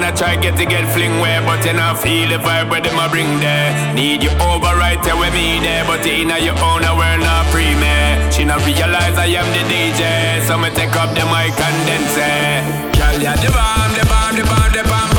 And I try get to get fling where, but you not feel the vibe where them a bring there. Need you over right there with me there, but you inna your own a world not free me. She not realize I am the DJ, so me take up the mic and then say, Girl, yeah, the bomb, the bomb, the bomb, the bomb.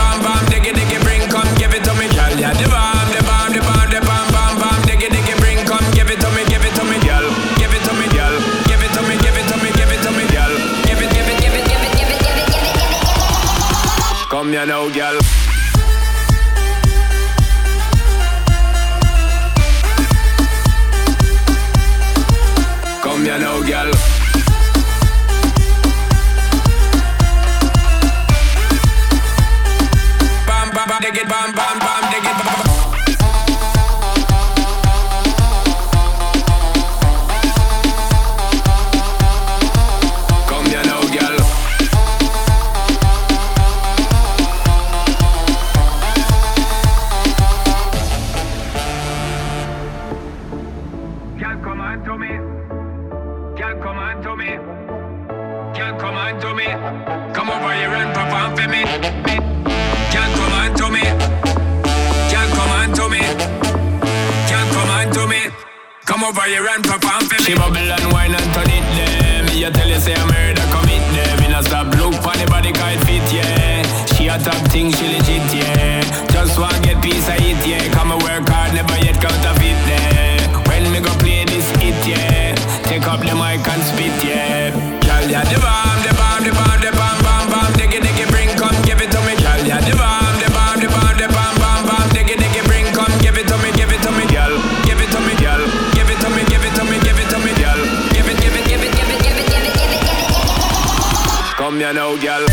over here and perform for me. Can't come on to me. Can't come on to me. Can't come on to me. Come over here and perform for me. She bubble and wine and turn it there. Me a tell you say a murder commit them. Me not stop look for the body cause fit yeah. She a top thing she legit yeah. Just want get piece of it yeah. Come and work hard never yet count a I know, girl.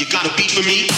You got a beat for me?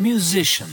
musician.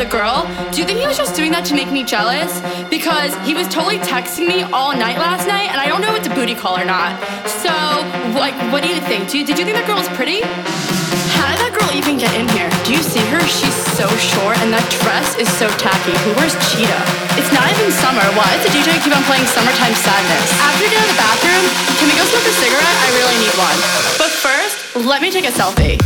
Other girl. Do you think he was just doing that to make me jealous? Because he was totally texting me all night last night, and I don't know if it's a booty call or not. So, like, what do you think? Do you, did you think that girl was pretty? How did that girl even get in here? Do you see her? She's so short, and that dress is so tacky. Who wears cheetah? It's not even summer. Why does the DJ keep on playing Summertime Sadness? After we get out of the bathroom, can we go smoke a cigarette? I really need one. But first, let me take a selfie.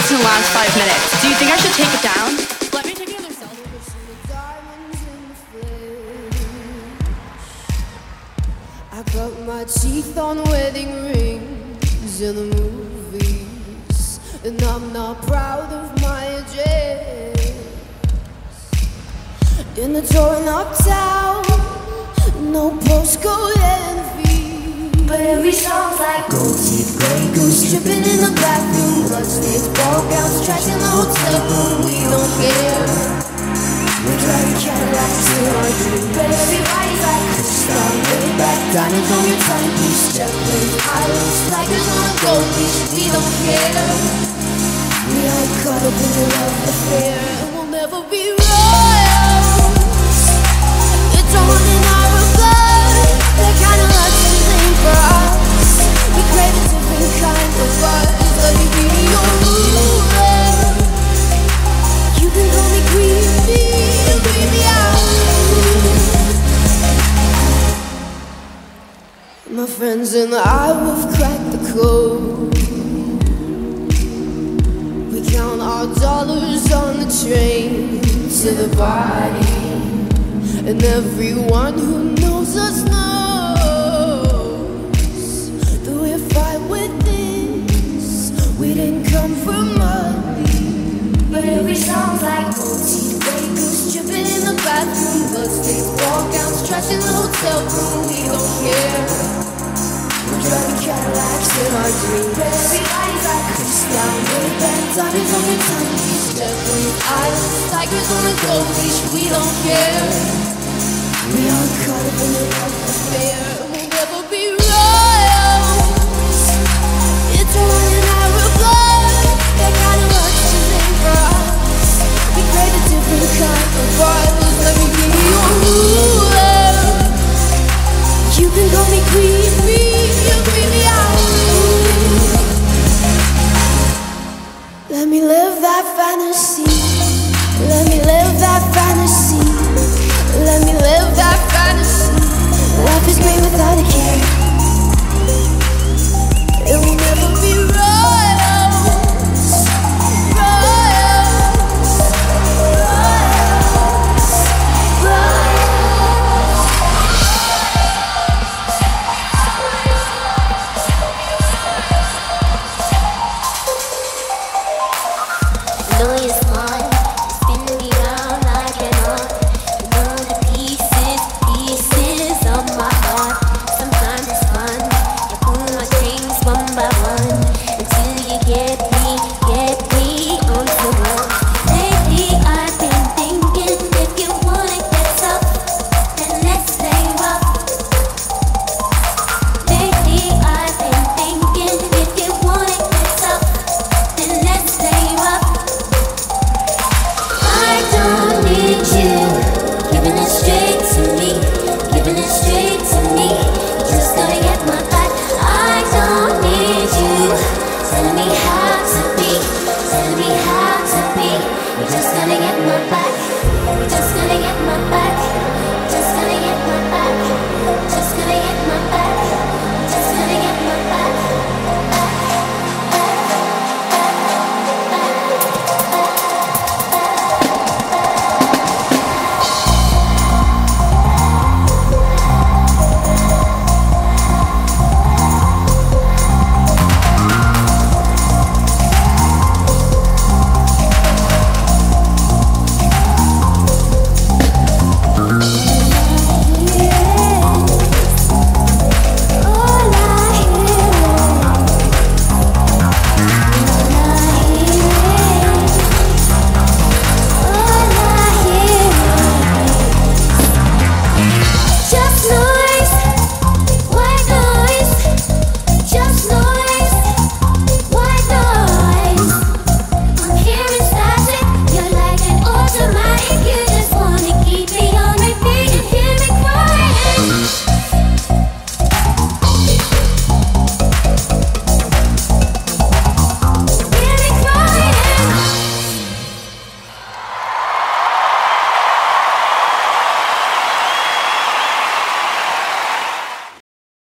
Likes in the last 5 minutes. Do you think I should take it down? Let me take another selfie. I cut my teeth on wedding rings in the movies, and I'm not proud of my address. In the torn up town, no postcode envy. But every song's like gold teeth, Grey Goose dripping in the bathroom, bloodstains, ball gowns, trash in the hotel room. We don't care. We drive Cadillacs in our dream, but everybody's like Stop Maybach, diamonds on your timepiece, jet planes, islands, tigers on a gold beach. We don't care. We are caught up in the love affair, My friends and I have cracked the code. We count our dollars on the train to the party. And everyone who knows us knows every song's like Grey Goose dripping in the bathroom, bloodstains, gowns, trash in the hotel room. We don't care. We're driving Cadillacs in our dreams. Everybody's like Chris down, way back, diamonds on your jet blue islands, tigers on a gold leash. We don't care. We are caught up in a love affair. We'll never be royal. sacrifice Let me be your